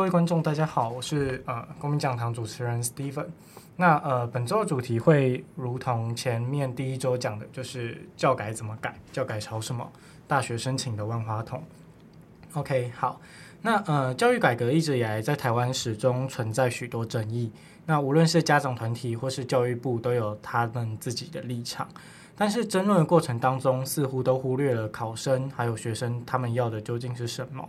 各位观众，大家好，我是呃公民讲堂主持人 Steven。那呃本周的主题会如同前面第一周讲的，就是教改怎么改，教改朝什么，大学申请的万花筒。OK，好，那呃教育改革一直以来在台湾始终存在许多争议。那无论是家长团体或是教育部，都有他们自己的立场。但是争论的过程当中，似乎都忽略了考生还有学生他们要的究竟是什么。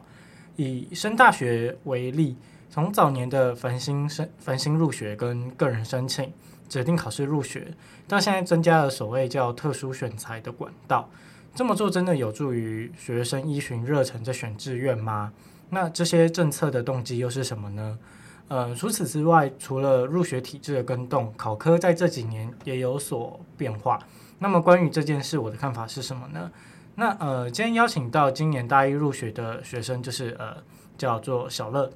以升大学为例，从早年的繁星申繁星入学跟个人申请指定考试入学，到现在增加了所谓叫特殊选才的管道。这么做真的有助于学生依循热忱在选志愿吗？那这些政策的动机又是什么呢？呃，除此之外，除了入学体制的更动，考科在这几年也有所变化。那么关于这件事，我的看法是什么呢？那呃，今天邀请到今年大一入学的学生，就是呃，叫做小乐，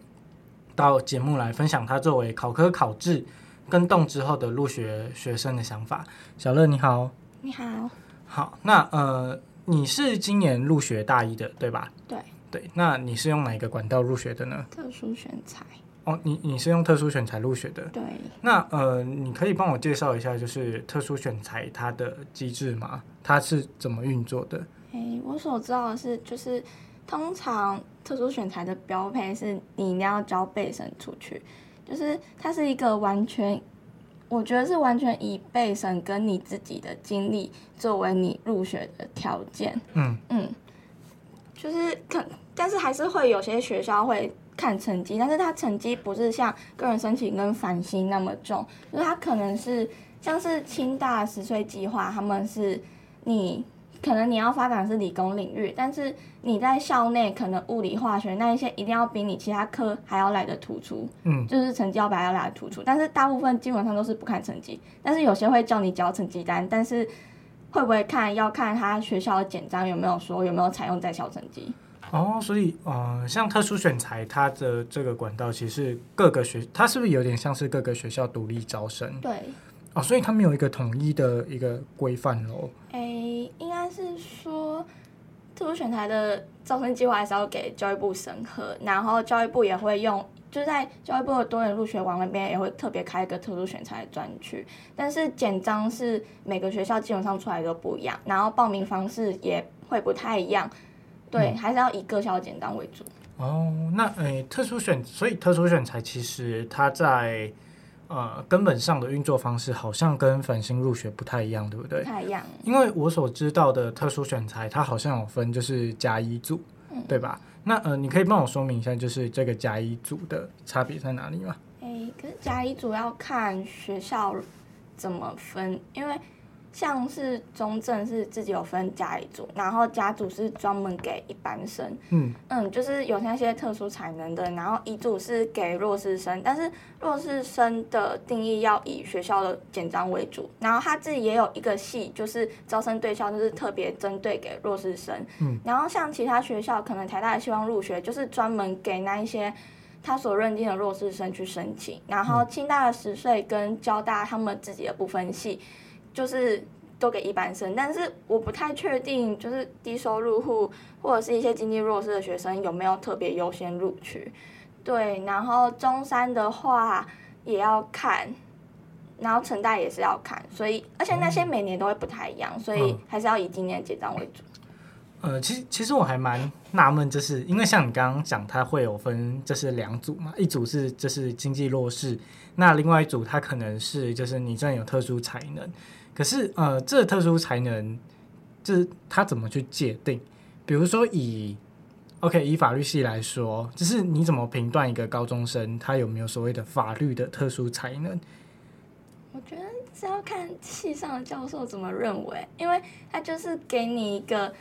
到节目来分享他作为考科考制跟动之后的入学学生的想法。小乐你好，你好，好，那呃，你是今年入学大一的对吧？对，对，那你是用哪一个管道入学的呢？特殊选材。哦，你你是用特殊选材入学的？对。那呃，你可以帮我介绍一下，就是特殊选材它的机制吗？它是怎么运作的？诶，我所知道的是，就是通常特殊选材的标配是你一定要交备审出去，就是它是一个完全，我觉得是完全以备审跟你自己的经历作为你入学的条件。嗯嗯，就是可，但是还是会有些学校会。看成绩，但是他成绩不是像个人申请跟繁星那么重，就是他可能是像是清大十岁计划，他们是你可能你要发展是理工领域，但是你在校内可能物理化学那一些一定要比你其他科还要来的突出，嗯，就是成绩要比要来的突出，但是大部分基本上都是不看成绩，但是有些会叫你交成绩单，但是会不会看要看他学校的简章有没有说有没有采用在校成绩。哦，所以呃，像特殊选材，它的这个管道其实各个学，它是不是有点像是各个学校独立招生？对。哦，所以它没有一个统一的一个规范喽。诶，应该是说，特殊选材的招生计划还是要给教育部审核，然后教育部也会用，就是在教育部的多元入学网那边也会特别开一个特殊选材的专区，但是简章是每个学校基本上出来都不一样，然后报名方式也会不太一样。对，还是要以各校简章为主。哦，那诶，特殊选，所以特殊选材其实它在呃根本上的运作方式好像跟繁星入学不太一样，对不对？不太一样。因为我所知道的特殊选材，它好像有分就是甲乙组，嗯、对吧？那呃，你可以帮我说明一下，就是这个甲乙组的差别在哪里吗？诶，可是甲乙组要看学校怎么分，因为。像是中正是自己有分甲乙组，然后家组是专门给一般生，嗯。嗯，就是有那些特殊才能的，然后乙组是给弱势生，但是弱势生的定义要以学校的简章为主，然后他自己也有一个系，就是招生对象就是特别针对给弱势生，嗯，然后像其他学校可能台大的希望入学就是专门给那一些他所认定的弱势生去申请，然后清大的十岁跟交大他们自己的不分系。就是都给一般生，但是我不太确定，就是低收入户或者是一些经济弱势的学生有没有特别优先录取。对，然后中山的话也要看，然后成大也是要看，所以而且那些每年都会不太一样，所以还是要以今年的简章为主。呃，其实其实我还蛮纳闷，就是因为像你刚刚讲，它会有分，就是两组嘛，一组是就是经济弱势，那另外一组它可能是就是你真的有特殊才能。可是，呃，这特殊才能，就是他怎么去界定？比如说以，OK，以法律系来说，就是你怎么评断一个高中生他有没有所谓的法律的特殊才能？我觉得是要看系上的教授怎么认为，因为他就是给你一个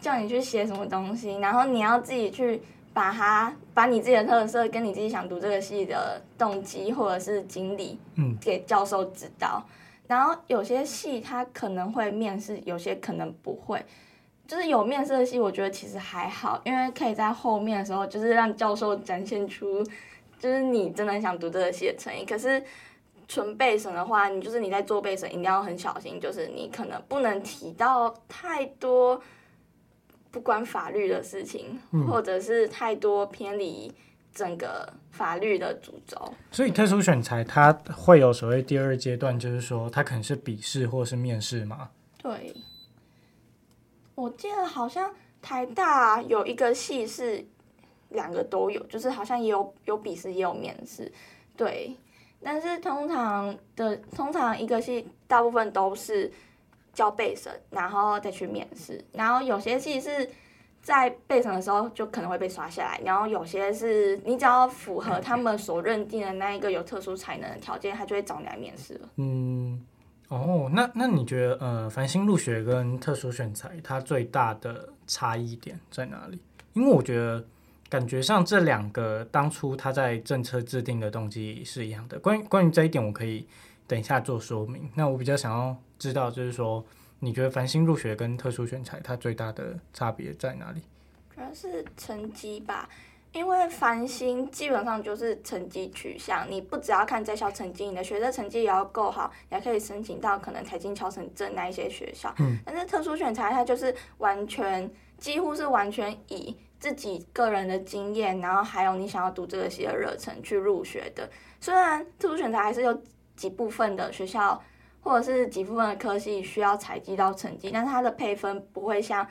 叫你去写什么东西，然后你要自己去把它把你自己的特色跟你自己想读这个系的动机或者是经历，嗯，给教授知道。然后有些系他可能会面试，有些可能不会。就是有面试的系，我觉得其实还好，因为可以在后面的时候，就是让教授展现出，就是你真的想读这个系的诚意。可是纯背审的话，你就是你在做背审，一定要很小心，就是你可能不能提到太多不关法律的事情，或者是太多偏离整个法律的主轴。所以特殊选材它会有所谓第二阶段，就是说它可能是笔试或是面试吗？对，我记得好像台大有一个系是两个都有，就是好像也有有笔试也有面试，对。但是通常的通常一个系大部分都是交备审，然后再去面试，然后有些系是在备审的时候就可能会被刷下来，然后有些是你只要符合他们所认定的那一个有特殊才能的条件，他就会找你来面试了。嗯，哦，那那你觉得呃，繁星入学跟特殊选才它最大的差异点在哪里？因为我觉得。感觉上这两个当初他在政策制定的动机是一样的。关于关于这一点，我可以等一下做说明。那我比较想要知道，就是说，你觉得繁星入学跟特殊选材它最大的差别在哪里？主要是成绩吧，因为繁星基本上就是成绩取向，你不只要看在校成绩，你的学测成绩也要够好，你还可以申请到可能台清交成政那一些学校。嗯。但是特殊选材它就是完全几乎是完全以。自己个人的经验，然后还有你想要读这个系的热忱去入学的。虽然特殊选材还是有几部分的学校或者是几部分的科系需要采集到成绩，但是它的配分不会像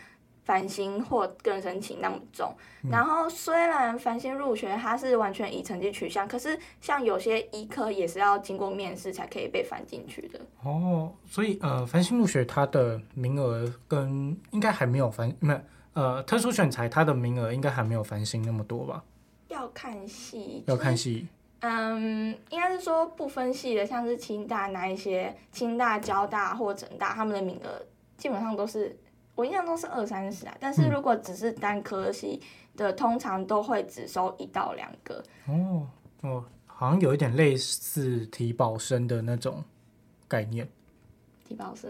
繁星或个人申请那么重。嗯、然后虽然繁星入学它是完全以成绩取向，可是像有些医科也是要经过面试才可以被翻进去的。哦，所以呃，繁星入学它的名额跟应该还没有繁没有。呃，特殊选材它的名额应该还没有繁星那么多吧？要看系，要看系。嗯，应该是说不分系的，像是清大那一些，清大、交大或整大，他们的名额基本上都是我印象中是二三十啊。但是如果只是单科系的，嗯、通常都会只收一到两个。哦哦，好像有一点类似提保生的那种概念。提保生，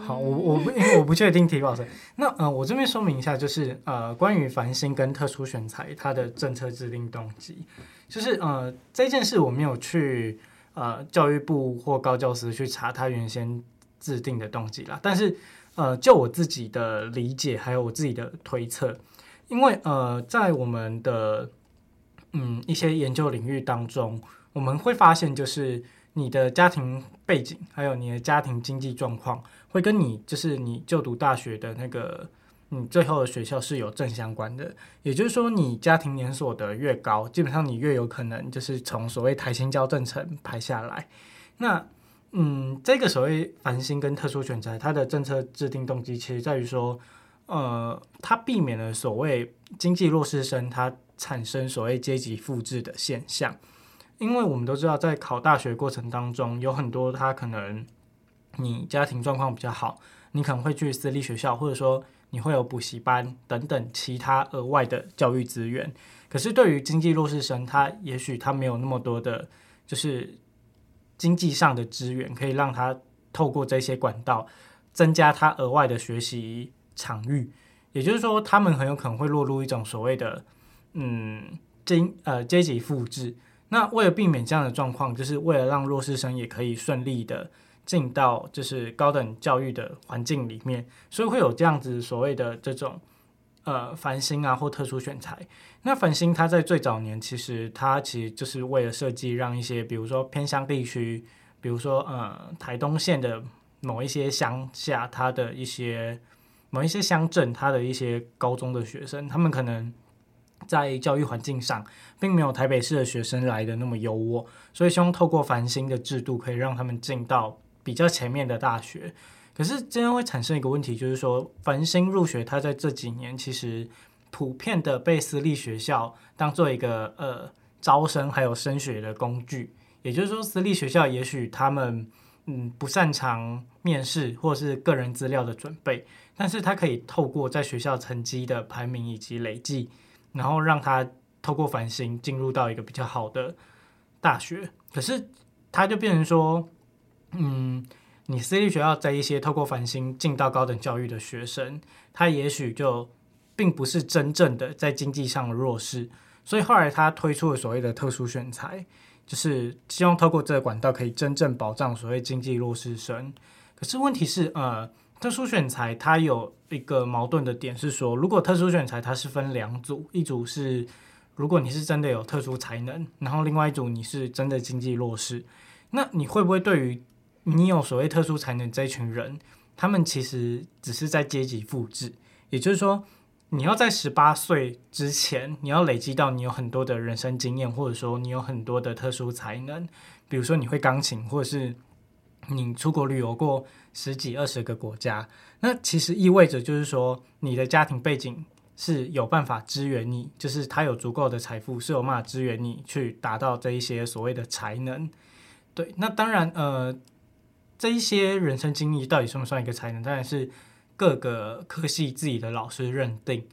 好，我我不因为我不确定提保生。那呃，我这边说明一下，就是呃，关于繁星跟特殊选材它的政策制定动机，就是呃这件事我没有去呃教育部或高教司去查他原先制定的动机啦。但是呃，就我自己的理解还有我自己的推测，因为呃在我们的嗯一些研究领域当中，我们会发现就是。你的家庭背景，还有你的家庭经济状况，会跟你就是你就读大学的那个你最后的学校是有正相关的。也就是说，你家庭年所得越高，基本上你越有可能就是从所谓台新交正成排下来。那嗯，这个所谓繁星跟特殊选择，它的政策制定动机其实在于说，呃，它避免了所谓经济弱势生它产生所谓阶级复制的现象。因为我们都知道，在考大学过程当中，有很多他可能你家庭状况比较好，你可能会去私立学校，或者说你会有补习班等等其他额外的教育资源。可是对于经济弱势生，他也许他没有那么多的，就是经济上的资源，可以让他透过这些管道增加他额外的学习场域。也就是说，他们很有可能会落入一种所谓的嗯经呃阶级复制。那为了避免这样的状况，就是为了让弱势生也可以顺利的进到就是高等教育的环境里面，所以会有这样子所谓的这种呃繁星啊或特殊选材。那繁星它在最早年其实它其实就是为了设计让一些比如说偏乡地区，比如说呃台东县的某一些乡下，它的一些某一些乡镇，它的一些高中的学生，他们可能。在教育环境上，并没有台北市的学生来的那么优渥，所以希望透过繁星的制度，可以让他们进到比较前面的大学。可是这样会产生一个问题，就是说繁星入学，它在这几年其实普遍的被私立学校当做一个呃招生还有升学的工具。也就是说，私立学校也许他们嗯不擅长面试或是个人资料的准备，但是他可以透过在学校成绩的排名以及累计。然后让他透过繁星进入到一个比较好的大学，可是他就变成说，嗯，你私立学校在一些透过繁星进到高等教育的学生，他也许就并不是真正的在经济上的弱势，所以后来他推出了所谓的特殊选才，就是希望透过这个管道可以真正保障所谓经济弱势生。可是问题是，呃。特殊选才它有一个矛盾的点是说，如果特殊选才它是分两组，一组是如果你是真的有特殊才能，然后另外一组你是真的经济弱势，那你会不会对于你有所谓特殊才能这一群人，他们其实只是在阶级复制？也就是说，你要在十八岁之前，你要累积到你有很多的人生经验，或者说你有很多的特殊才能，比如说你会钢琴，或者是你出国旅游过十几二十个国家，那其实意味着就是说你的家庭背景是有办法支援你，就是他有足够的财富是有办法支援你去达到这一些所谓的才能。对，那当然呃，这一些人生经历到底算不算一个才能？当然是。各个科系自己的老师认定。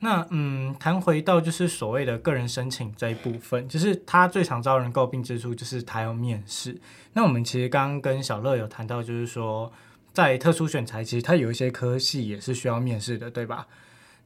那嗯，谈回到就是所谓的个人申请这一部分，就是他最常招人诟病之处就是他要面试。那我们其实刚刚跟小乐有谈到，就是说在特殊选才，其实他有一些科系也是需要面试的，对吧？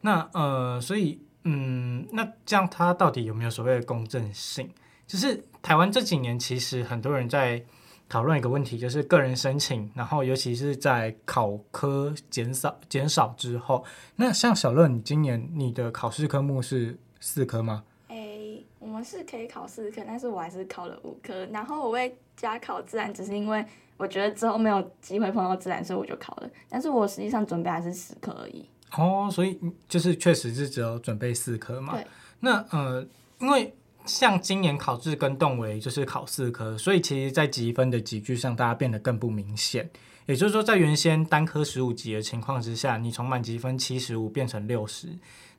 那呃，所以嗯，那这样他到底有没有所谓的公正性？就是台湾这几年其实很多人在。讨论一个问题，就是个人申请，然后尤其是在考科减少减少之后，那像小乐，你今年你的考试科目是四科吗？诶、欸，我们是可以考四科，但是我还是考了五科，然后我会加考自然，只是因为我觉得之后没有机会碰到自然，所以我就考了。但是我实际上准备还是十科而已。哦，所以就是确实是只有准备四科嘛？对。那呃，因为。像今年考制跟动为就是考四科，所以其实，在积分的级距上，大家变得更不明显。也就是说，在原先单科十五级的情况之下，你从满级分七十五变成六十，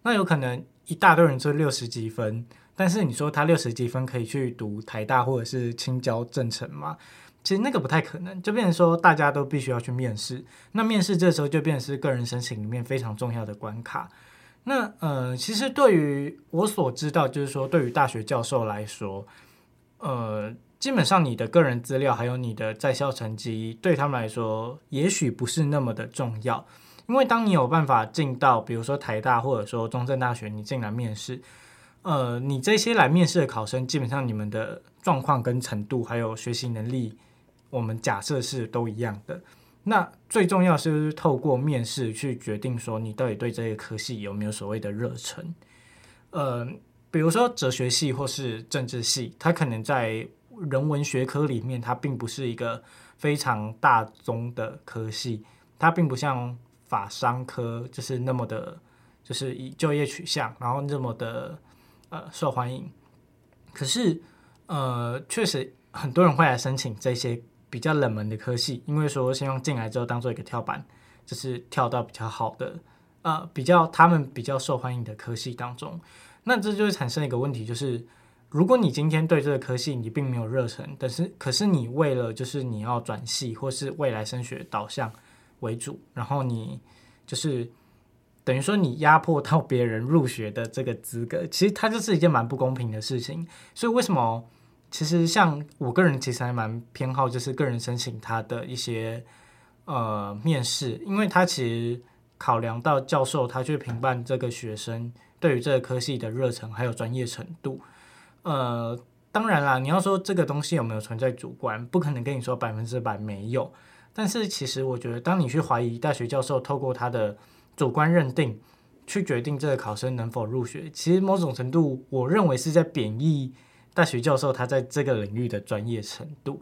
那有可能一大堆人做六十级分，但是你说他六十级分可以去读台大或者是清交正成吗？其实那个不太可能，就变成说大家都必须要去面试。那面试这时候就变成是个人申请里面非常重要的关卡。那呃，其实对于我所知道，就是说，对于大学教授来说，呃，基本上你的个人资料还有你的在校成绩，对他们来说，也许不是那么的重要。因为当你有办法进到，比如说台大或者说中正大学，你进来面试，呃，你这些来面试的考生，基本上你们的状况跟程度还有学习能力，我们假设是都一样的。那最重要是，透过面试去决定说你到底对这个科系有没有所谓的热忱。呃，比如说哲学系或是政治系，它可能在人文学科里面，它并不是一个非常大宗的科系，它并不像法商科就是那么的，就是以就业取向，然后那么的呃受欢迎。可是呃，确实很多人会来申请这些。比较冷门的科系，因为说希望进来之后当做一个跳板，就是跳到比较好的，呃，比较他们比较受欢迎的科系当中。那这就会产生一个问题，就是如果你今天对这个科系你并没有热忱，但是可是你为了就是你要转系或是未来升学导向为主，然后你就是等于说你压迫到别人入学的这个资格，其实它就是一件蛮不公平的事情。所以为什么？其实像我个人其实还蛮偏好，就是个人申请他的一些呃面试，因为他其实考量到教授他去评判这个学生对于这个科系的热忱还有专业程度。呃，当然啦，你要说这个东西有没有存在主观，不可能跟你说百分之百没有。但是其实我觉得，当你去怀疑大学教授透过他的主观认定去决定这个考生能否入学，其实某种程度我认为是在贬义。大学教授他在这个领域的专业程度，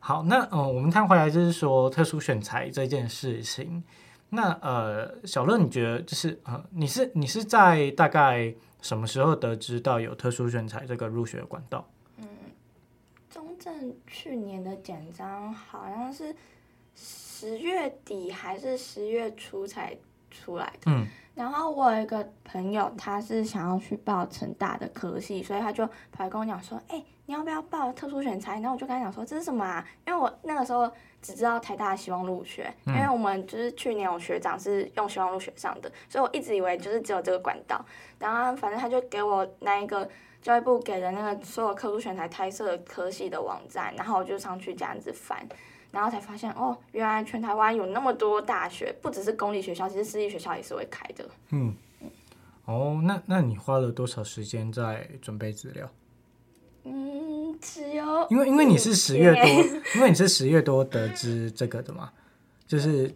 好，那呃，我们看回来就是说特殊选材这件事情，那呃，小乐你觉得就是呃，你是你是在大概什么时候得知到有特殊选材这个入学管道？嗯，中正去年的简章好像是十月底还是十月初才出来的，嗯。然后我有一个朋友，他是想要去报成大的科系，所以他就跑来跟我讲说：“哎、欸，你要不要报特殊选材？”然后我就跟他讲说：“这是什么啊？”因为我那个时候只知道台大希望入学，因为我们就是去年我学长是用希望入学上的，所以我一直以为就是只有这个管道。然后反正他就给我那一个教育部给的那个所有特殊选材开设的科系的网站，然后我就上去这样子翻。然后才发现哦，原来全台湾有那么多大学，不只是公立学校，其实私立学校也是会开的。嗯，哦，那那你花了多少时间在准备资料？嗯，只有因为因为你是十月多，因为你是十月多得知这个的嘛，就是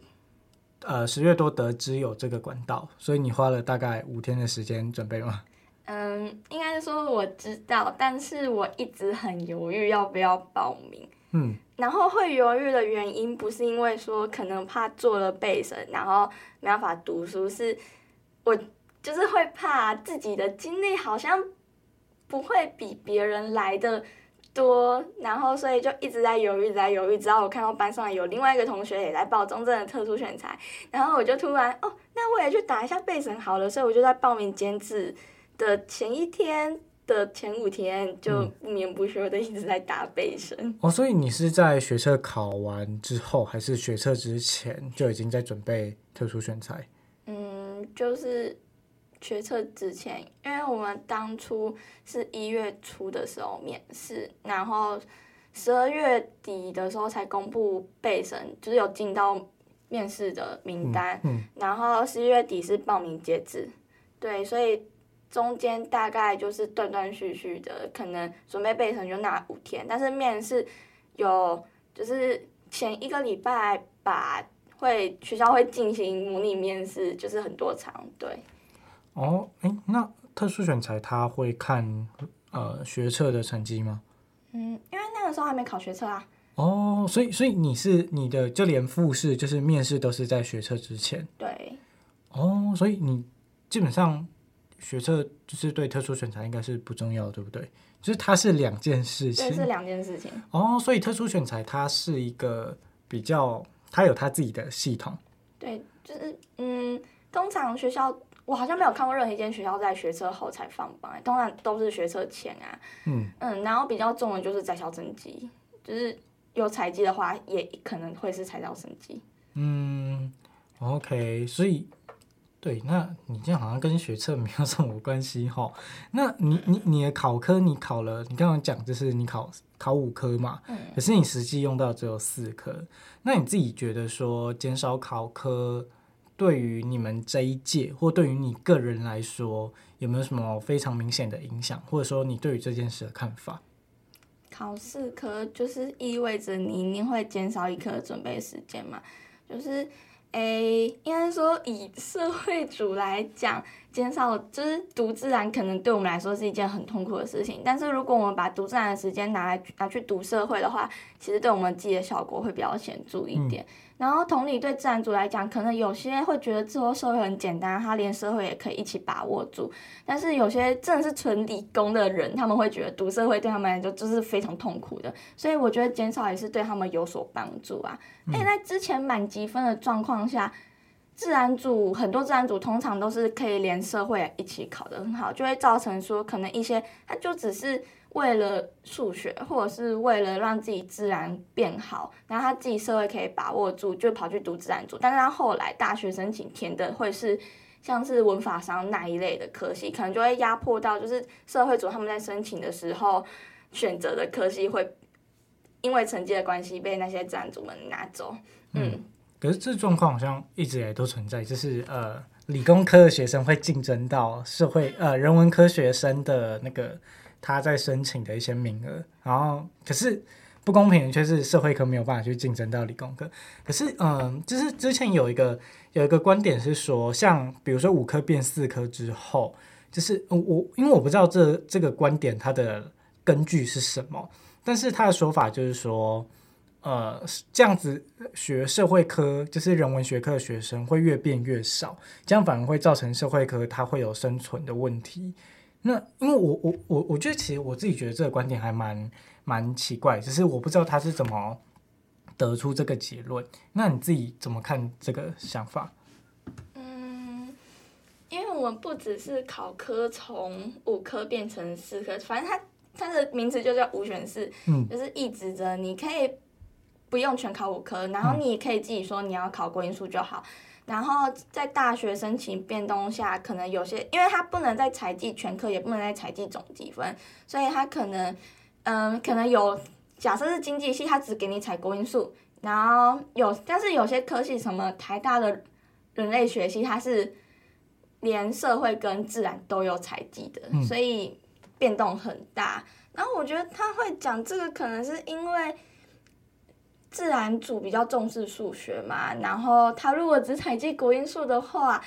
呃十月多得知有这个管道，所以你花了大概五天的时间准备吗？嗯，应该是说我知道，但是我一直很犹豫要不要报名。嗯，然后会犹豫的原因不是因为说可能怕做了背审，然后没办法读书，是我就是会怕自己的经历好像不会比别人来的多，然后所以就一直在犹豫，在犹豫。直到我看到班上有另外一个同学也在报中正的特殊选材，然后我就突然哦，那我也去打一下背审好了，所以我就在报名监制的前一天。的前五天就不眠不休的一直在打背身。嗯。哦，所以你是在学测考完之后，还是学测之前就已经在准备特殊选材？嗯，就是学测之前，因为我们当初是一月初的时候面试，然后十二月底的时候才公布背审，就是有进到面试的名单。嗯。嗯，然后十一月底是报名截止。对，所以。中间大概就是断断续续的，可能准备备审就那五天，但是面试有就是前一个礼拜把会学校会进行模拟面试，就是很多场，对。哦，诶，那特殊选材他会看呃学测的成绩吗？嗯，因为那个时候还没考学测啊。哦，所以所以你是你的就连复试就是面试都是在学测之前。对。哦，所以你基本上。学测就是对特殊选材应该是不重要，对不对？就是它是两件事情，对，是两件事情。哦，所以特殊选材它是一个比较，它有它自己的系统。对，就是嗯，通常学校我好像没有看过任何一间学校在学测后才放榜，通常都是学测前啊。嗯嗯，然后比较重的就是在校成绩，就是有采集的话，也可能会是在校成绩。嗯，OK，所以。对，那你这样好像跟学测没有什么关系哈。那你你你的考科你考了，你刚刚讲就是你考考五科嘛，可是你实际用到只有四科。那你自己觉得说减少考科对于你们这一届或对于你个人来说有没有什么非常明显的影响，或者说你对于这件事的看法？考四科就是意味着你一定会减少一科的准备时间嘛，就是。诶，应该说以社会组来讲，减少就是读自然，可能对我们来说是一件很痛苦的事情。但是如果我们把读自然的时间拿来拿去读社会的话，其实对我们记的效果会比较显著一点。然后同理，对自然组来讲，可能有些会觉得之后社会很简单，他连社会也可以一起把握住。但是有些真的是纯理工的人，他们会觉得读社会对他们来说就是非常痛苦的。所以我觉得减少也是对他们有所帮助啊。哎、嗯，在之前满积分的状况下，自然组很多自然组通常都是可以连社会一起考得很好，就会造成说可能一些他就只是。为了数学，或者是为了让自己自然变好，然后他自己社会可以把握住，就跑去读自然组。但是他后来大学申请填的会是像是文法商那一类的科系，可能就会压迫到就是社会组他们在申请的时候选择的科系会因为成绩的关系被那些自然组们拿走。嗯，嗯，可是这状况好像一直以来都存在，就是呃理工科的学生会竞争到社会呃人文科学生的那个。他在申请的一些名额，然后可是不公平的却是社会科没有办法去竞争到理工科。可是，嗯，就是之前有一个有一个观点是说，像比如说五科变四科之后，就是我因为我不知道这这个观点它的根据是什么，但是他的说法就是说，呃，这样子学社会科就是人文学科的学生会越变越少，这样反而会造成社会科它会有生存的问题。那因为我我我我觉得其实我自己觉得这个观点还蛮蛮奇怪，只是我不知道他是怎么得出这个结论。那你自己怎么看这个想法？嗯，因为我们不只是考科从五科变成四科，反正它它的名字就叫五选四，嗯，就是意指着你可以不用全考五科，然后你也可以自己说你要考国英数就好。然后在大学申请变动下，可能有些，因为他不能再采计全科，也不能再采计总积分，所以他可能，嗯，可能有，假设是经济系，他只给你采国英数，然后有，但是有些科系，什么台大的人类学系，它是连社会跟自然都有采计的，所以变动很大。然后我觉得他会讲这个，可能是因为。自然组比较重视数学嘛，然后他如果只采集国英数的话，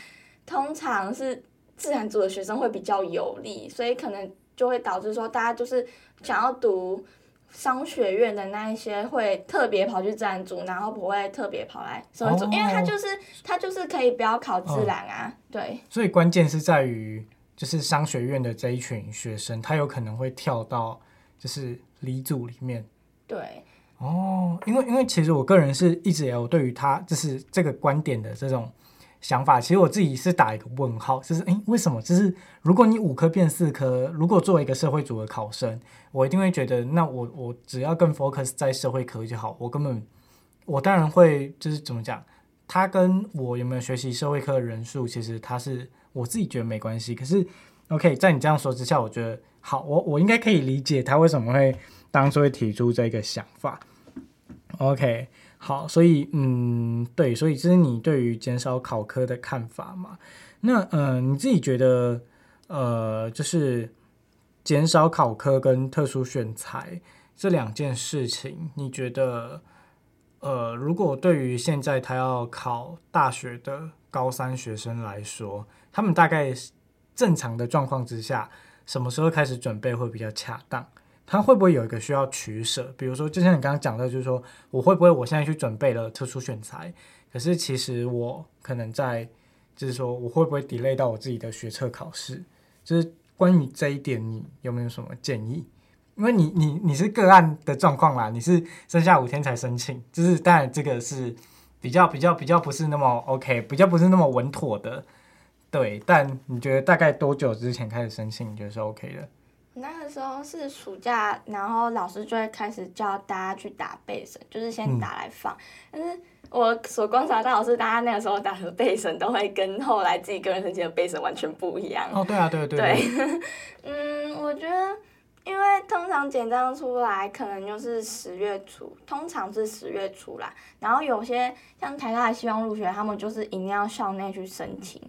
通常是自然组的学生会比较有利，所以可能就会导致说大家就是想要读商学院的那一些会特别跑去自然组，然后不会特别跑来社会组，哦、因为他就是他就是可以不要考自然啊，哦、对。所以关键是在于，就是商学院的这一群学生，他有可能会跳到就是理组里面。对。哦，因为因为其实我个人是一直也有对于他就是这个观点的这种。想法其实我自己是打一个问号，就是诶，为什么？就是如果你五科变四科，如果作为一个社会组的考生，我一定会觉得，那我我只要更 focus 在社会科就好。我根本我当然会就是怎么讲，他跟我有没有学习社会科的人数，其实他是我自己觉得没关系。可是 OK，在你这样说之下，我觉得好，我我应该可以理解他为什么会当初会提出这个想法。OK。好，所以嗯，对，所以这是你对于减少考科的看法嘛？那呃，你自己觉得呃，就是减少考科跟特殊选材这两件事情，你觉得呃，如果对于现在他要考大学的高三学生来说，他们大概正常的状况之下，什么时候开始准备会比较恰当？他会不会有一个需要取舍？比如说，就像你刚刚讲的，就是说我会不会我现在去准备了特殊选材，可是其实我可能在，就是说我会不会 delay 到我自己的学测考试？就是关于这一点，你有没有什么建议？因为你你你是个案的状况啦，你是剩下五天才申请，就是当然这个是比较比较比较不是那么 OK，比较不是那么稳妥的，对。但你觉得大概多久之前开始申请，你觉得是 OK 的？那个时候是暑假，然后老师就会开始教大家去打背绳，就是先打来放。嗯、但是我所观察到的是，大家那个时候打的背绳都会跟后来自己个人申请的背绳完全不一样。哦，对啊，对对对。对，嗯，我觉得，因为通常简章出来可能就是十月初，通常是十月初啦。然后有些像台大的希望入学，他们就是一定要校内去申请。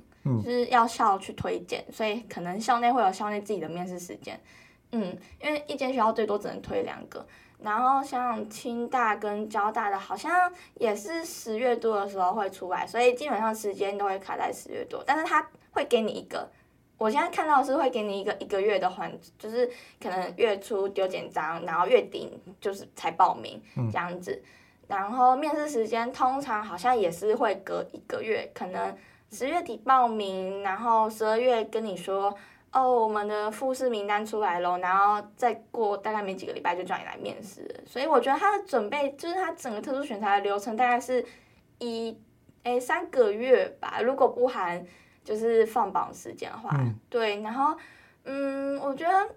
就是要校去推荐，所以可能校内会有校内自己的面试时间，嗯，因为一间学校最多只能推两个，然后像清大跟交大的好像也是十月多的时候会出来，所以基本上时间都会卡在十月多，但是他会给你一个，我现在看到的是会给你一个一个月的环，就是可能月初丢简章，然后月底就是才报名这样子，然后面试时间通常好像也是会隔一个月，可能。十月底报名，然后十二月跟你说，哦，我们的复试名单出来了，然后再过大概没几个礼拜就叫你来面试。所以我觉得他的准备，就是他整个特殊选才的流程大概是一诶三个月吧，如果不含就是放榜时间的话，对。然后嗯，我觉得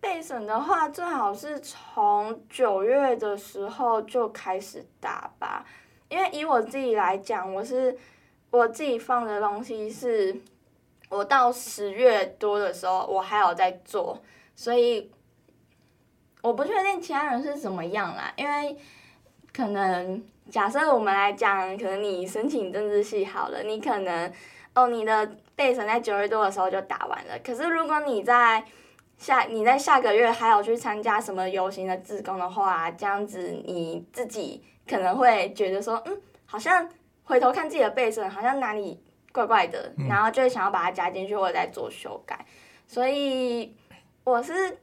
备审的话，最好是从九月的时候就开始打吧，因为以我自己来讲，我是。我自己放的东西是，我到十月多的时候，我还有在做，所以我不确定其他人是怎么样啦。因为可能假设我们来讲，可能你申请政治系好了，你可能哦，你的备审在九月多的时候就打完了。可是如果你在下你在下个月还有去参加什么游行的志工的话，这样子你自己可能会觉得说，嗯，好像。回头看自己的背身，好像哪里怪怪的，然后就会想要把它加进去或者再做修改。所以我是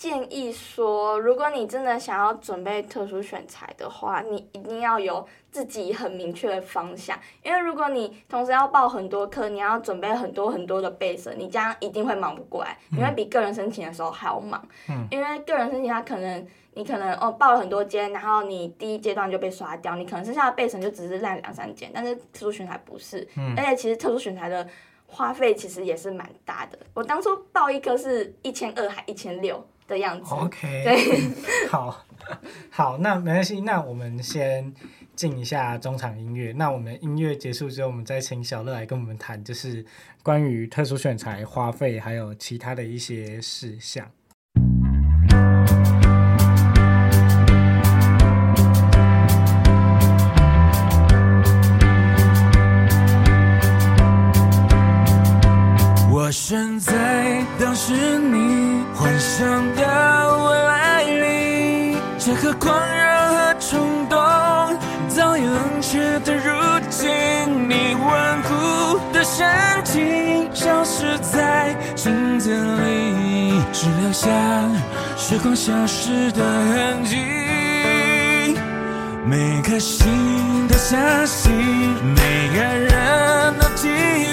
建议说，如果你真的想要准备特殊选材的话，你一定要有自己很明确的方向。因为如果你同时要报很多科，你要准备很多很多的备审，你这样一定会忙不过来，你会比个人申请的时候还要忙。因为个人申请它可能。你可能哦报了很多间，然后你第一阶段就被刷掉，你可能剩下的备审就只是烂两三间，但是特殊选材不是，嗯、而且其实特殊选材的花费其实也是蛮大的。我当初报一科是一千二还一千六的样子。OK，对，好，好，那没关系，那我们先进一下中场音乐。那我们音乐结束之后，我们再请小乐来跟我们谈，就是关于特殊选材花费还有其他的一些事项。下时光消失的痕迹。每颗心都相信，每个人都给予，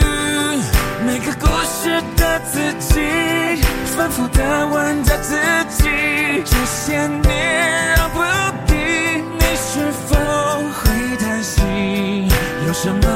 每个故事的自己，反复的问着自己，这些年让不定，你是否会担心？有什么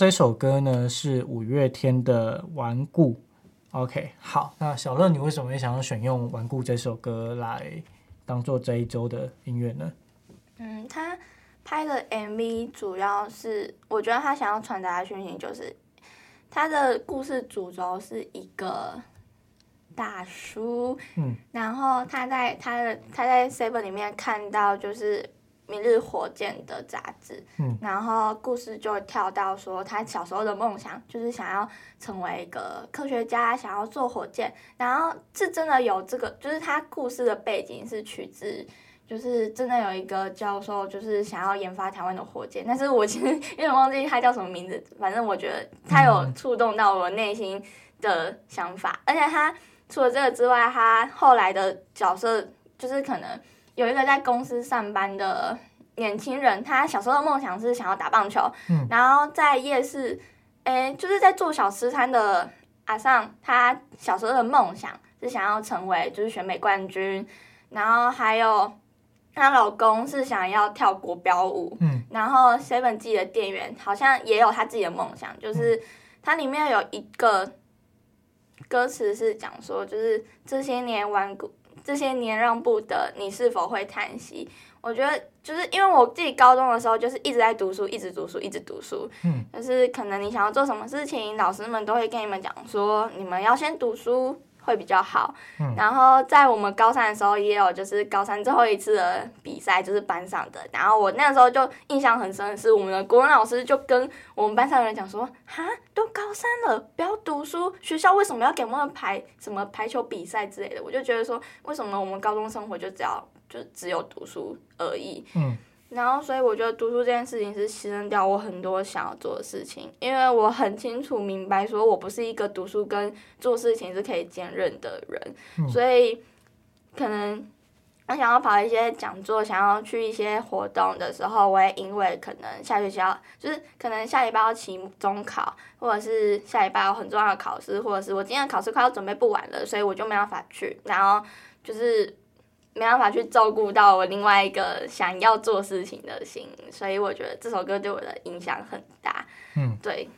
这首歌呢是五月天的《顽固》。OK，好，那小乐，你为什么会想要选用《顽固》这首歌来当做这一周的音乐呢？嗯，他拍的 MV 主要是，我觉得他想要传达的讯息就是，他的故事主轴是一个大叔，嗯，然后他在他的他在 Seven 里面看到就是。明日火箭的杂志，嗯，然后故事就跳到说他小时候的梦想就是想要成为一个科学家，想要做火箭，然后是真的有这个，就是他故事的背景是取自，就是真的有一个教授就是想要研发台湾的火箭，但是我其实有点忘记他叫什么名字，反正我觉得他有触动到我内心的想法，而且他除了这个之外，他后来的角色就是可能。有一个在公司上班的年轻人，他小时候的梦想是想要打棒球，嗯，然后在夜市，诶，就是在做小吃摊的阿尚，他小时候的梦想是想要成为就是选美冠军，然后还有她老公是想要跳国标舞，嗯，然后 Seven 记的店员好像也有他自己的梦想，就是它里面有一个。歌词是讲说，就是这些年顽固、这些年让步的你是否会叹息？我觉得就是因为我自己高中的时候就是一直在读书，一直读书，一直读书。嗯，就是可能你想要做什么事情，老师们都会跟你们讲说，你们要先读书。会比较好，嗯，然后在我们高三的时候也有，就是高三最后一次的比赛，就是班上的。然后我那个时候就印象很深的，是我们的国文老师就跟我们班上的人讲说：“哈，都高三了，不要读书，学校为什么要给我们排什么排球比赛之类的？”我就觉得说，为什么我们高中生活就只要就只有读书而已？嗯。然后，所以我觉得读书这件事情是牺牲掉我很多想要做的事情，因为我很清楚明白，说我不是一个读书跟做事情是可以兼任的人，嗯、所以可能我想要跑一些讲座，想要去一些活动的时候，我也因为可能下学期要，就是可能下礼拜要期中考，或者是下礼拜有很重要的考试，或者是我今天的考试快要准备不完了，所以我就没办法去，然后就是。没办法去照顾到我另外一个想要做事情的心，所以我觉得这首歌对我的影响很大。嗯，对。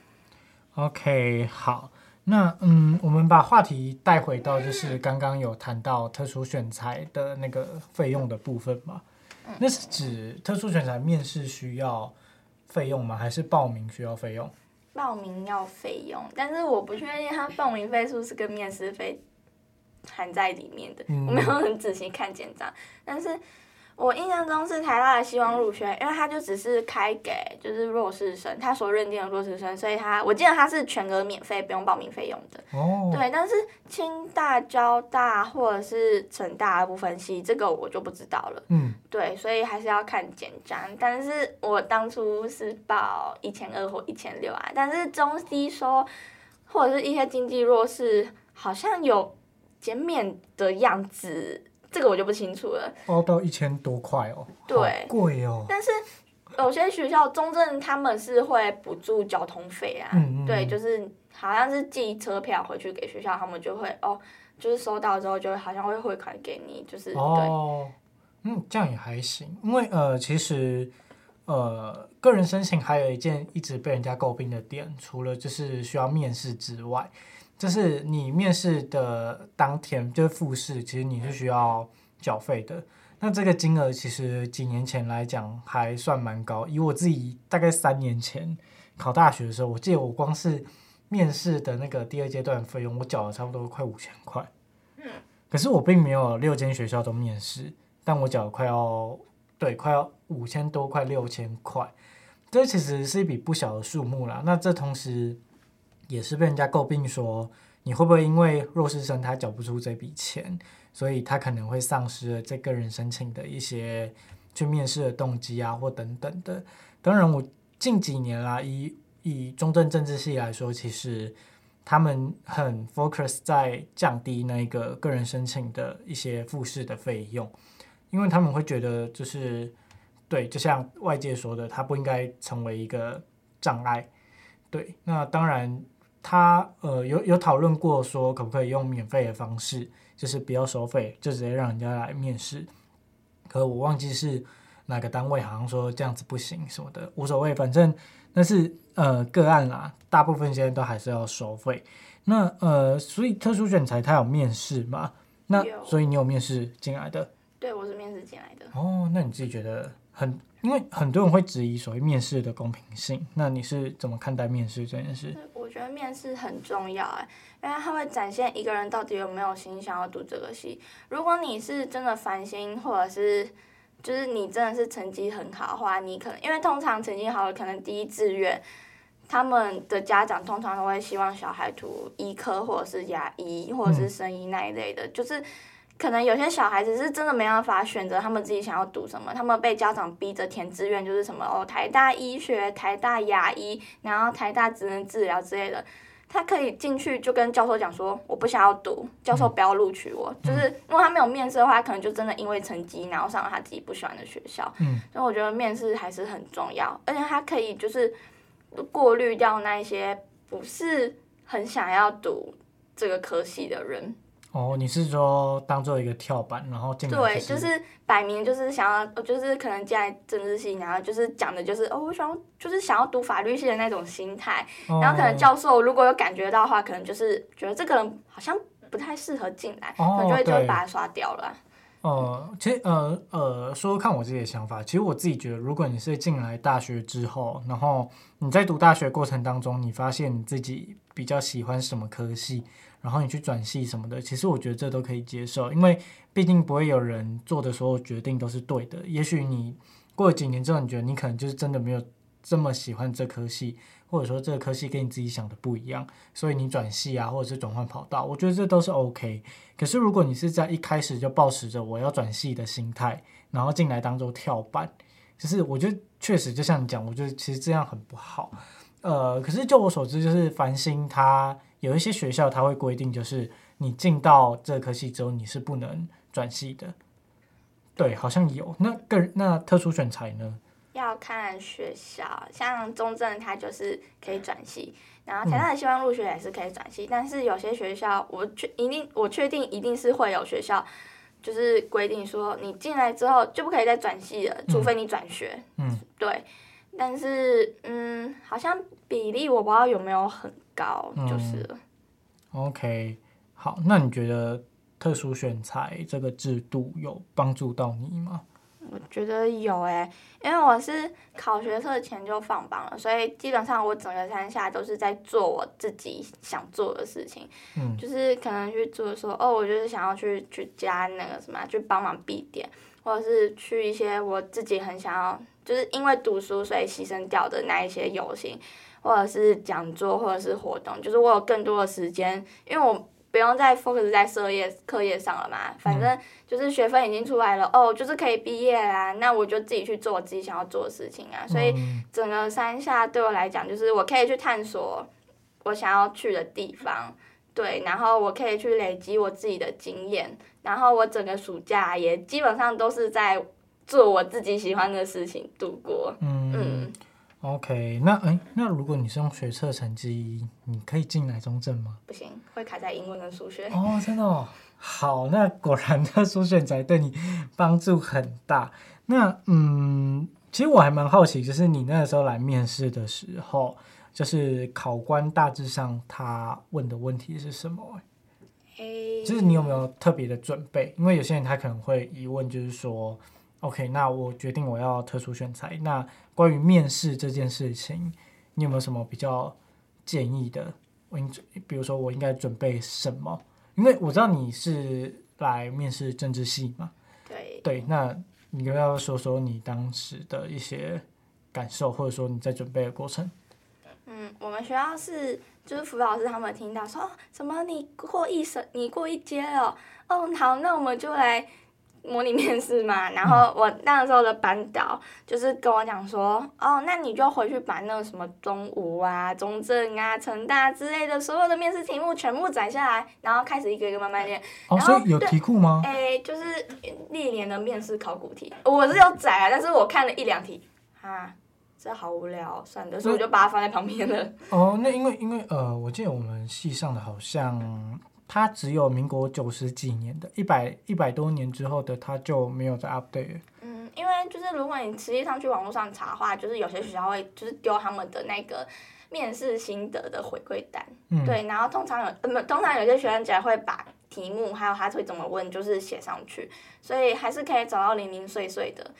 OK，好，那嗯，我们把话题带回到就是刚刚有谈到特殊选材的那个费用的部分嘛？嗯，那是指特殊选材面试需要费用吗？还是报名需要费用？报名要费用，但是我不确定他报名费是不是跟面试费。含在里面的，我没有很仔细看简章，但是我印象中是台大的希望入学，因为他就只是开给就是弱势生，他所认定的弱势生，所以他我记得他是全额免费，不用报名费用的。哦。对，但是清大、交大或者是成大的部分系，这个我就不知道了。嗯。对，所以还是要看简章，但是我当初是报一千二或一千六啊，但是中西说或者是一些经济弱势好像有。减免的样子，这个我就不清楚了。包到一千多块哦，对，贵哦。但是有些学校中正他们是会补助交通费啊，嗯嗯对，就是好像是寄车票回去给学校，他们就会哦，就是收到之后就好像会汇款给你，就是哦，对嗯，这样也还行，因为呃，其实呃，个人申请还有一件一直被人家诟病的点，除了就是需要面试之外。就是你面试的当天，就是复试，其实你是需要缴费的。那这个金额其实几年前来讲还算蛮高。以我自己大概三年前考大学的时候，我记得我光是面试的那个第二阶段费用，我缴了差不多快五千块。可是我并没有六间学校都面试，但我缴了快要对，快要五千多，块六千块。这其实是一笔不小的数目啦。那这同时。也是被人家诟病说，你会不会因为弱势生他缴不出这笔钱，所以他可能会丧失了这个人申请的一些去面试的动机啊，或等等的。当然，我近几年啦，以以中正政治系来说，其实他们很 focus 在降低那个个人申请的一些复试的费用，因为他们会觉得就是对，就像外界说的，它不应该成为一个障碍。对，那当然。他呃有有讨论过说可不可以用免费的方式，就是不要收费，就直接让人家来面试。可我忘记是哪个单位，好像说这样子不行什么的，无所谓，反正那是呃个案啦。大部分现在都还是要收费。那呃，所以特殊选材他有面试吗？那所以你有面试进来的？对，我是面试进来的。哦，那你自己觉得很，因为很多人会质疑所谓面试的公平性，那你是怎么看待面试这件事？我觉得面试很重要哎，因为它会展现一个人到底有没有心想要读这个系。如果你是真的烦心，或者是就是你真的是成绩很好的话，你可能因为通常成绩好的可能第一志愿，他们的家长通常都会希望小孩读医科或者是牙医或者是生医那一类的，就是。可能有些小孩子是真的没办法选择他们自己想要读什么，他们被家长逼着填志愿，就是什么哦，台大医学、台大牙医，然后台大职能治疗之类的。他可以进去就跟教授讲说，我不想要读，教授不要录取我。嗯、就是如果他没有面试的话，他可能就真的因为成绩，然后上了他自己不喜欢的学校。嗯，所以我觉得面试还是很重要，而且他可以就是过滤掉那一些不是很想要读这个科系的人。哦，你是说当做一个跳板，然后进来、就是？对，就是摆明就是想要，就是可能进来政治系，然后就是讲的就是哦，我想要就是想要读法律系的那种心态。哦、然后可能教授如果有感觉到的话，可能就是觉得这个人好像不太适合进来，哦、可能就会就会把他刷掉了。呃，其实呃呃，说说看我自己的想法，其实我自己觉得，如果你是进来大学之后，然后你在读大学过程当中，你发现你自己比较喜欢什么科系。然后你去转系什么的，其实我觉得这都可以接受，因为毕竟不会有人做的所有决定都是对的。也许你过了几年之后，你觉得你可能就是真的没有这么喜欢这科系，或者说这个科系跟你自己想的不一样，所以你转系啊，或者是转换跑道，我觉得这都是 OK。可是如果你是在一开始就抱持着我要转系的心态，然后进来当做跳板，就是我觉得确实就像你讲，我觉得其实这样很不好。呃，可是就我所知，就是繁星它。有一些学校它会规定，就是你进到这科系之后，你是不能转系的。对，好像有。那个那特殊选才呢？要看学校，像中正它就是可以转系，然后台大的希望入学也是可以转系，嗯、但是有些学校我确一定我确定一定是会有学校就是规定说，你进来之后就不可以再转系了，除非你转学。嗯，对。但是嗯，好像比例我不知道有没有很。高就是。OK，好，那你觉得特殊选材这个制度有帮助到你吗？我觉得有诶、欸，因为我是考学测前就放榜了，所以基本上我整个三下都是在做我自己想做的事情。嗯，就是可能去做说，哦，我就是想要去去加那个什么，去帮忙闭店，或者是去一些我自己很想要，就是因为读书所以牺牲掉的那一些游行。或者是讲座，或者是活动，就是我有更多的时间，因为我不用再 focus 在课业课业上了嘛。反正就是学分已经出来了，哦，就是可以毕业啦。那我就自己去做我自己想要做的事情啊。所以整个三下对我来讲，就是我可以去探索我想要去的地方，对，然后我可以去累积我自己的经验，然后我整个暑假也基本上都是在做我自己喜欢的事情度过。嗯。嗯 OK，那哎，那如果你是用学测成绩，你可以进来中正吗？不行，会卡在英文跟数学。哦，真的哦。好，那果然特殊选才对你帮助很大。那嗯，其实我还蛮好奇，就是你那个时候来面试的时候，就是考官大致上他问的问题是什么？哎，就是你有没有特别的准备？因为有些人他可能会疑问，就是说。OK，那我决定我要特殊选材。那关于面试这件事情，你有没有什么比较建议的？我应比如说我应该准备什么？因为我知道你是来面试政治系嘛。对。对，那你要不要说说你当时的一些感受，或者说你在准备的过程？嗯，我们学校是就是辅导老师他们听到说什么你过一审，你过一阶了。哦，好，那我们就来。模拟面试嘛，然后我那时候的班导就是跟我讲说，哦，那你就回去把那个什么中吴啊、中正啊、成大之类的所有的面试题目全部载下来，然后开始一个一个慢慢练。哦，所以有题库吗？哎，就是历年的面试考古题，我是有载啊，但是我看了一两题，哈，这好无聊，算了，所以我就把它放在旁边了。哦，那因为因为呃，我记得我们系上的好像。它只有民国九十几年的，一百一百多年之后的，它就没有再 update 了。嗯，因为就是如果你实际上去网络上查的话，就是有些学校会就是丢他们的那个面试心得的回馈单，嗯、对，然后通常有呃通常有些学生只会把题目还有他会怎么问，就是写上去，所以还是可以找到零零碎碎的。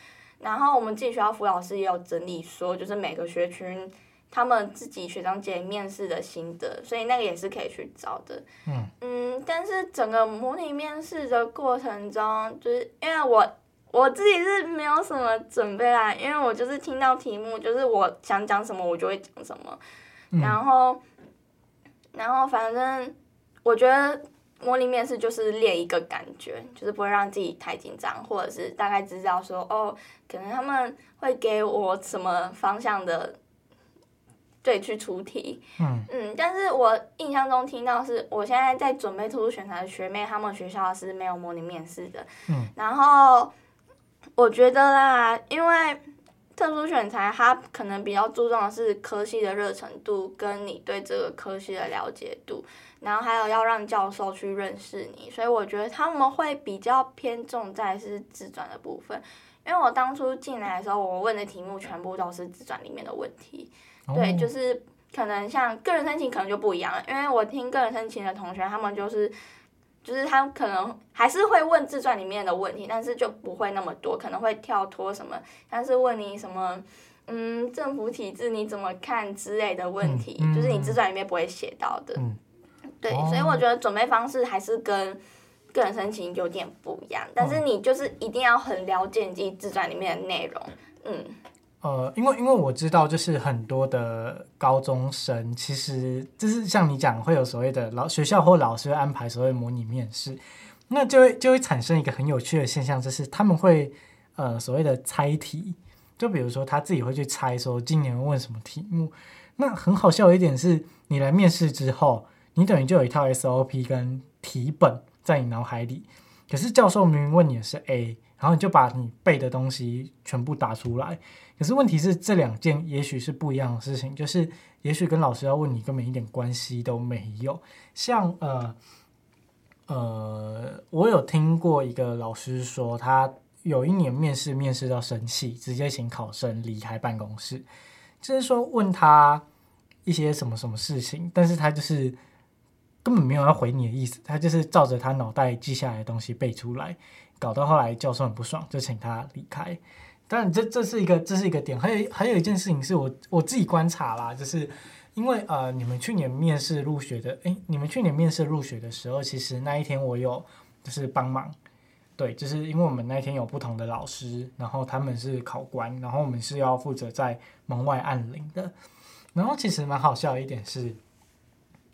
然后我们自己学校辅导老师也有整理说，就是每个学群。他们自己学长姐面试的心得，所以那个也是可以去找的。嗯嗯，但是整个模拟面试的过程中，就是因为我我自己是没有什么准备啦，因为我就是听到题目，就是我想讲什么我就会讲什么。嗯、然后然后反正我觉得模拟面试就是练一个感觉，就是不会让自己太紧张，或者是大概知道说哦，可能他们会给我什么方向的。对去出题。嗯嗯，但是我印象中听到是我现在在准备特殊选材的学妹，他们学校是没有模拟面试的。嗯，然后我觉得啦，因为特殊选材，它可能比较注重的是科系的热程度，跟你对这个科系的了解度，然后还有要让教授去认识你，所以我觉得他们会比较偏重在是自转的部分。因为我当初进来的时候，我问的题目全部都是自传里面的问题，哦、对，就是可能像个人申请可能就不一样了，因为我听个人申请的同学，他们就是，就是他可能还是会问自传里面的问题，但是就不会那么多，可能会跳脱什么，但是问你什么，嗯，政府体制你怎么看之类的问题，嗯嗯、就是你自传里面不会写到的，嗯、对，哦、所以我觉得准备方式还是跟。个人申请有点不一样，但是你就是一定要很了解你自己自传里面的内容，嗯。呃，因为因为我知道，就是很多的高中生，其实就是像你讲，会有所谓的老学校或老师安排所谓模拟面试，那就会就会产生一个很有趣的现象，就是他们会呃所谓的猜题，就比如说他自己会去猜说今年问什么题目，那很好笑的一点是，你来面试之后，你等于就有一套 SOP 跟题本。在你脑海里，可是教授明明问你的是 A，然后你就把你背的东西全部打出来。可是问题是，这两件也许是不一样的事情，就是也许跟老师要问你根本一点关系都没有。像呃呃，我有听过一个老师说，他有一年面试面试到生气，直接请考生离开办公室，就是说问他一些什么什么事情，但是他就是。根本没有要回你的意思，他就是照着他脑袋记下来的东西背出来，搞到后来教授很不爽，就请他离开。当然，这这是一个这是一个点。还有还有一件事情是我我自己观察啦，就是因为呃，你们去年面试入学的，诶，你们去年面试入学的时候，其实那一天我有就是帮忙，对，就是因为我们那天有不同的老师，然后他们是考官，然后我们是要负责在门外按铃的。然后其实蛮好笑的一点是。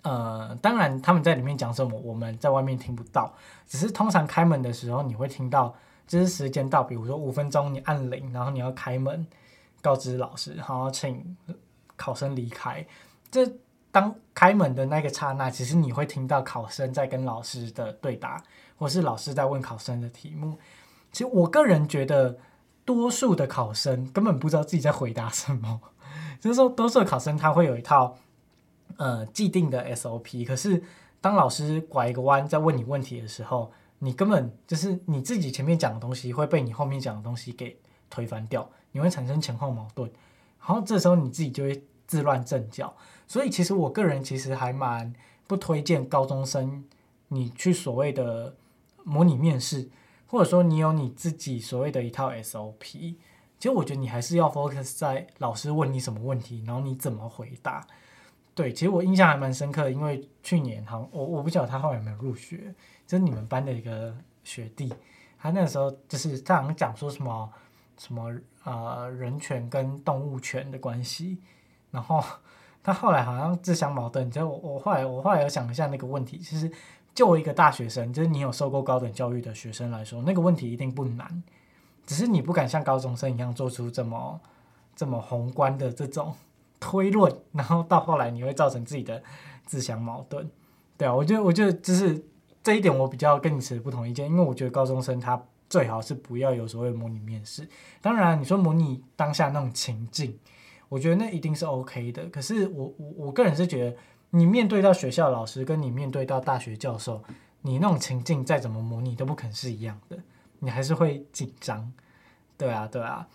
呃，当然他们在里面讲什么，我们在外面听不到。只是通常开门的时候，你会听到，就是时间到，比如说五分钟，你按铃，然后你要开门，告知老师，然后请考生离开。这当开门的那个刹那，其实你会听到考生在跟老师的对答，或是老师在问考生的题目。其实我个人觉得，多数的考生根本不知道自己在回答什么，就是说，多数的考生他会有一套。呃，既定的 SOP，可是当老师拐一个弯在问你问题的时候，你根本就是你自己前面讲的东西会被你后面讲的东西给推翻掉，你会产生前后矛盾，然后这时候你自己就会自乱阵脚。所以其实我个人其实还蛮不推荐高中生你去所谓的模拟面试，或者说你有你自己所谓的一套 SOP。其实我觉得你还是要 focus 在老师问你什么问题，然后你怎么回答。对，其实我印象还蛮深刻，因为去年好，我我不晓得他后来有没有入学，就是你们班的一个学弟，他那个时候就是他好像讲说什么什么呃人权跟动物权的关系，然后他后来好像自相矛盾。就我我后来我后来有想一下那个问题，其实就我一个大学生，就是你有受过高等教育的学生来说，那个问题一定不难，只是你不敢像高中生一样做出这么这么宏观的这种。推论，然后到后来你会造成自己的自相矛盾，对啊，我觉得我觉得就是这一点我比较跟你持不同意见，因为我觉得高中生他最好是不要有所谓模拟面试。当然你说模拟当下那种情境，我觉得那一定是 OK 的。可是我我我个人是觉得，你面对到学校老师，跟你面对到大学教授，你那种情境再怎么模拟都不可能是一样的，你还是会紧张。对啊，对啊。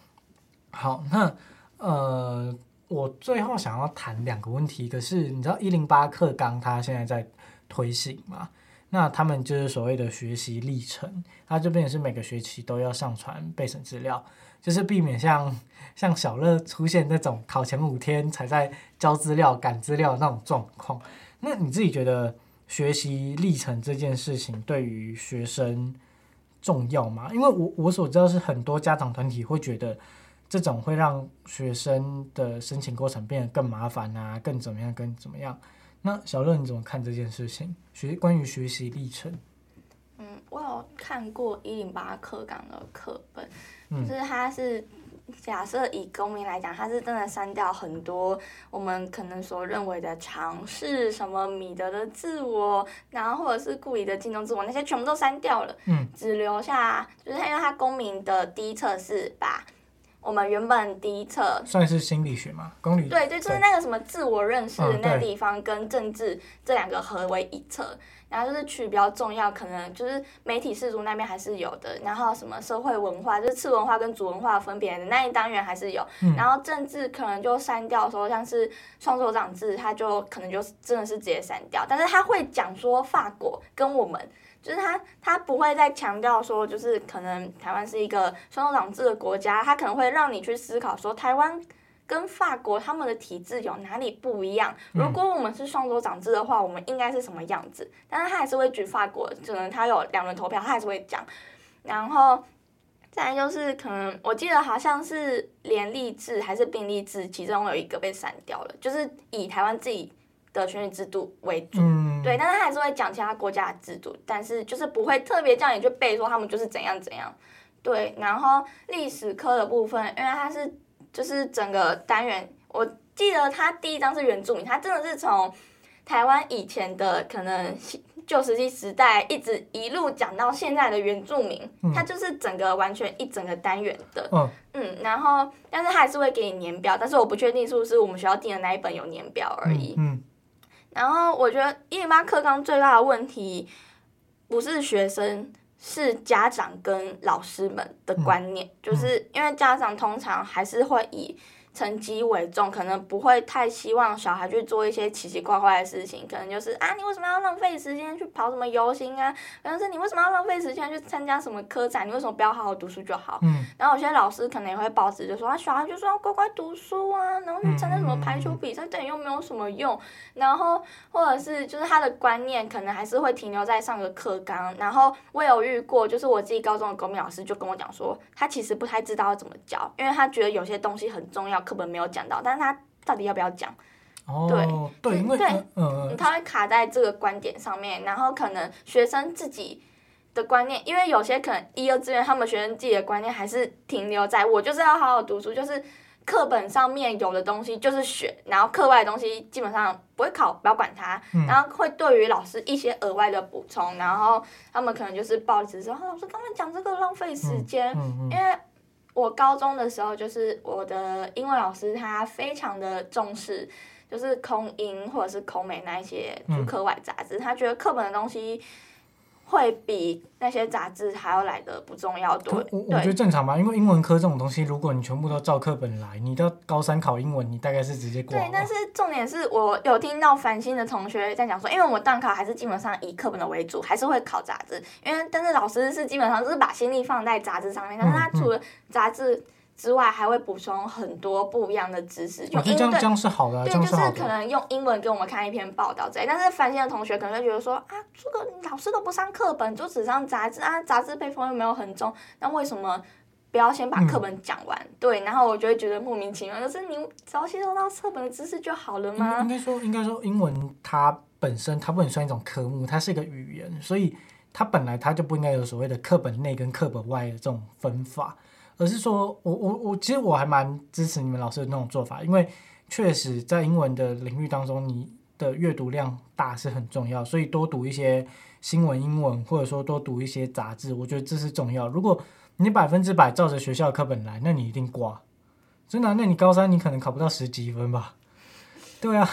好，那呃。我最后想要谈两个问题，可是你知道一零八课纲它现在在推行嘛？那他们就是所谓的学习历程，它这边也是每个学期都要上传备审资料，就是避免像像小乐出现那种考前五天才在交资料、赶资料那种状况。那你自己觉得学习历程这件事情对于学生重要吗？因为我我所知道是很多家长团体会觉得。这种会让学生的申请过程变得更麻烦啊，更怎么样，更怎么样？那小乐你怎么看这件事情？学关于学习历程，嗯，我有看过一零八课纲的课本，嗯、就是它是假设以公民来讲，它是真的删掉很多我们可能所认为的尝试，什么米德的自我，然后或者是故意的镜中自我，那些全部都删掉了，嗯，只留下就是因为它公民的第一册是把我们原本第一册算是心理学嘛，公理对对，就是那个什么自我认识的那个地方嗯跟政治这两个合为一册。然后就是取比较重要，可能就是媒体世俗那边还是有的，然后什么社会文化，就是次文化跟主文化分别的那一单元还是有，嗯、然后政治可能就删掉说像是双手掌制，他就可能就真的是直接删掉，但是他会讲说法国跟我们，就是他他不会再强调说就是可能台湾是一个双重长制的国家，他可能会让你去思考说台湾。跟法国他们的体制有哪里不一样？如果我们是双手掌制的话，我们应该是什么样子？但是他还是会举法国，可能他有两轮投票，他还是会讲。然后再来就是可能我记得好像是连立制还是并立制，其中有一个被删掉了，就是以台湾自己的选举制度为主。嗯，对，但是他还是会讲其他国家的制度，但是就是不会特别叫你去背说他们就是怎样怎样。对，然后历史科的部分，因为它是。就是整个单元，我记得它第一章是原住民，它真的是从台湾以前的可能旧石器时代一直一路讲到现在的原住民，它就是整个完全一整个单元的，嗯，然后但是它还是会给你年表，但是我不确定是不是我们学校订的那一本有年表而已，嗯，然后我觉得一零八课纲最大的问题不是学生。是家长跟老师们的观念，嗯、就是因为家长通常还是会以成绩为重，可能不会太希望小孩去做一些奇奇怪怪的事情，可能就是啊，你为什么要浪费时间去跑什么游行啊？可能是你为什么要浪费时间去参加什么科展？你为什么不要好好读书就好？嗯。然后有些老师可能也会保持就说啊，小孩就说要乖乖读书啊，然后去参加什么排球比赛，对你又没有什么用。然后或者是就是他的观念可能还是会停留在上个课纲。然后我有遇过，就是我自己高中的国民老师就跟我讲说，他其实不太知道要怎么教，因为他觉得有些东西很重要。课本没有讲到，但是他到底要不要讲？哦，对对，他会卡在这个观点上面，然后可能学生自己的观念，因为有些可能一二志愿他们学生自己的观念还是停留在我就是要好好读书，就是课本上面有的东西就是学，然后课外的东西基本上不会考，不要管它，嗯、然后会对于老师一些额外的补充，然后他们可能就是抱着说，老师刚刚讲这个浪费时间，嗯嗯嗯、因为。我高中的时候，就是我的英文老师，他非常的重视，就是空英或者是空美那一些主课外杂志，他觉得课本的东西会比那些杂志还要来的不重要多。我我觉得正常吧，因为英文科这种东西，如果你全部都照课本来，你到高三考英文，你大概是直接过。对，但是重点是我有听到繁星的同学在讲说，因为我段考还是基本上以课本的为主，还是会考杂志，因为但是老师是基本上就是把心力放在杂志上面，但是他除了杂志。之外还会补充很多不一样的知识，就英文这样是好的，对，就是可能用英文给我们看一篇报道之类。但是繁星的同学可能会觉得说啊，这个老师都不上课本，就只上杂志啊，杂志配封又没有很重，那为什么不要先把课本讲完？嗯、对，然后我就会觉得莫名其妙，就是你只要吸收到课本的知识就好了吗？应该说，应该说，英文它本身它不能算一种科目，它是一个语言，所以它本来它就不应该有所谓的课本内跟课本外的这种分法。而是说，我我我其实我还蛮支持你们老师的那种做法，因为确实在英文的领域当中，你的阅读量大是很重要，所以多读一些新闻英文，或者说多读一些杂志，我觉得这是重要。如果你百分之百照着学校课本来，那你一定挂，真的，那你高三你可能考不到十几分吧？对啊，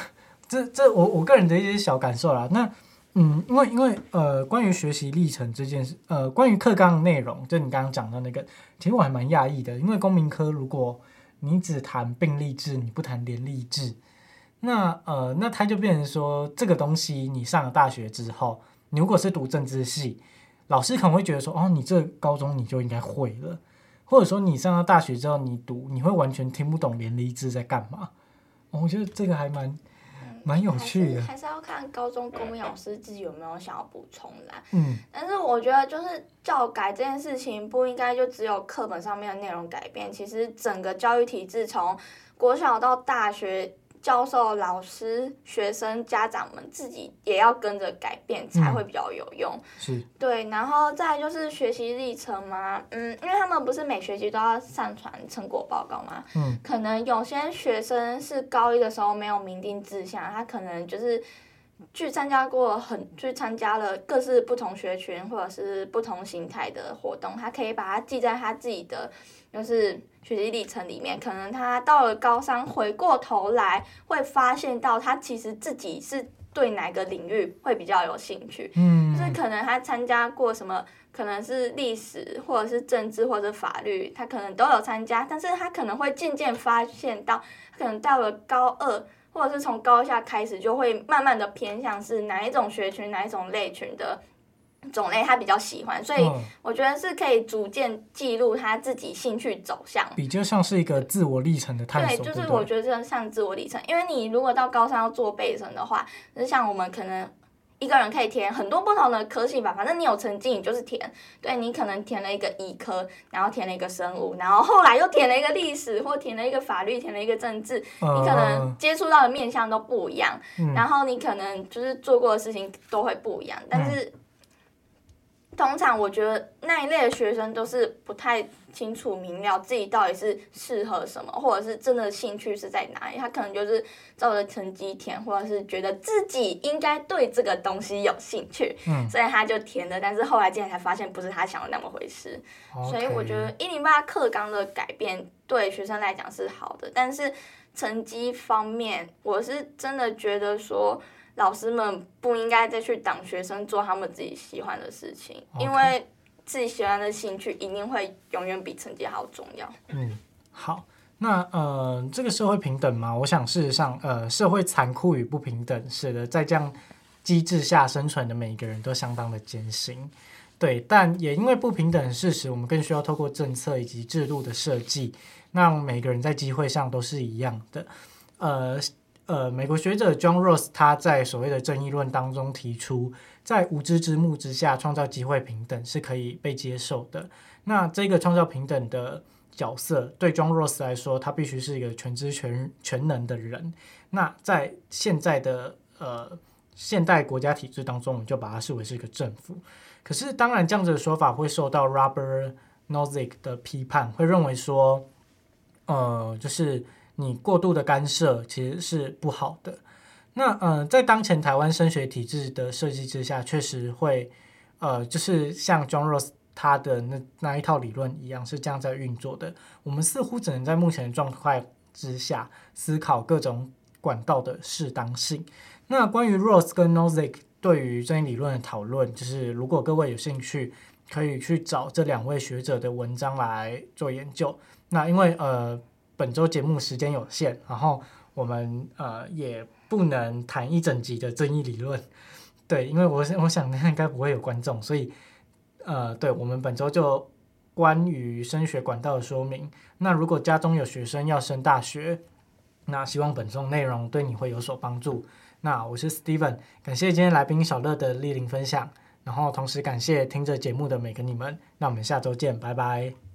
这这我我个人的一些小感受啦。那。嗯，因为因为呃，关于学习历程这件事，呃，关于课纲的内容，就你刚刚讲到那个，其实我还蛮讶异的。因为公民科，如果你只谈并立制，你不谈联立制，那呃，那它就变成说，这个东西你上了大学之后，你如果是读政治系，老师可能会觉得说，哦，你这高中你就应该会了，或者说你上了大学之后，你读你会完全听不懂联立制在干嘛。我觉得这个还蛮。蛮有趣的，还是，还是要看高中公民老师自己有没有想要补充的。嗯，但是我觉得就是教改这件事情不应该就只有课本上面的内容改变，其实整个教育体制从国小到大学教授、老师、学生、家长们自己也要跟着改变，才会比较有用。嗯、是，对，然后再就是学习历程嘛，嗯，因为他们不是每学期都要上传成果报告嘛，嗯，可能有些学生是高一的时候没有明定志向，他可能就是去参加过很去参加了各式不同学群或者是不同形态的活动，他可以把它记在他自己的就是。学习历程里面，可能他到了高三，回过头来会发现到他其实自己是对哪个领域会比较有兴趣。嗯，就是可能他参加过什么，可能是历史，或者是政治，或者法律，他可能都有参加，但是他可能会渐渐发现到，可能到了高二，或者是从高下开始，就会慢慢的偏向是哪一种学群，哪一种类群的。种类他比较喜欢，所以我觉得是可以逐渐记录他自己兴趣走向，比较像是一个自我历程的探索。对，就是我觉得这像自我历程，因为你如果到高三要做备审的话，就是像我们可能一个人可以填很多不同的科系吧，反正你有成绩你就是填。对，你可能填了一个医科，然后填了一个生物，然后后来又填了一个历史，或填了一个法律，填了一个政治，你可能接触到的面向都不一样，然后你可能就是做过的事情都会不一样，但是。通常我觉得那一类的学生都是不太清楚明了自己到底是适合什么，或者是真的兴趣是在哪里。他可能就是照着成绩填，或者是觉得自己应该对这个东西有兴趣，嗯，所以他就填了。但是后来竟然才发现不是他想的那么回事。Okay. 所以我觉得一零八课纲的改变对学生来讲是好的，但是成绩方面，我是真的觉得说。老师们不应该再去挡学生做他们自己喜欢的事情.因为自己喜欢的兴趣一定会永远比成绩还要重要。嗯，好，那呃，这个社会平等吗？我想事实上，呃，社会残酷与不平等，使得在这样机制下生存的每一个人都相当的艰辛。对，但也因为不平等的事实，我们更需要透过政策以及制度的设计，让每个人在机会上都是一样的。呃。呃，美国学者 John Ross 他在所谓的正义论当中提出，在无知之幕之下创造机会平等是可以被接受的。那这个创造平等的角色，对 John Ross 来说，他必须是一个全知全全能的人。那在现在的呃现代国家体制当中，我们就把它视为是一个政府。可是，当然这样子的说法会受到 Robert Nozick 的批判，会认为说，呃，就是。你过度的干涉其实是不好的。那呃，在当前台湾升学体制的设计之下，确实会呃，就是像 John Rose 他的那那一套理论一样，是这样在运作的。我们似乎只能在目前的状态之下思考各种管道的适当性。那关于 Rose 跟 Nozick 对于正义理论的讨论，就是如果各位有兴趣，可以去找这两位学者的文章来做研究。那因为呃。本周节目时间有限，然后我们呃也不能谈一整集的正义理论，对，因为我我想应该不会有观众，所以呃，对，我们本周就关于升学管道的说明。那如果家中有学生要升大学，那希望本周内容对你会有所帮助。那我是 Steven，感谢今天来宾小乐的莅临分享，然后同时感谢听着节目的每个你们。那我们下周见，拜拜。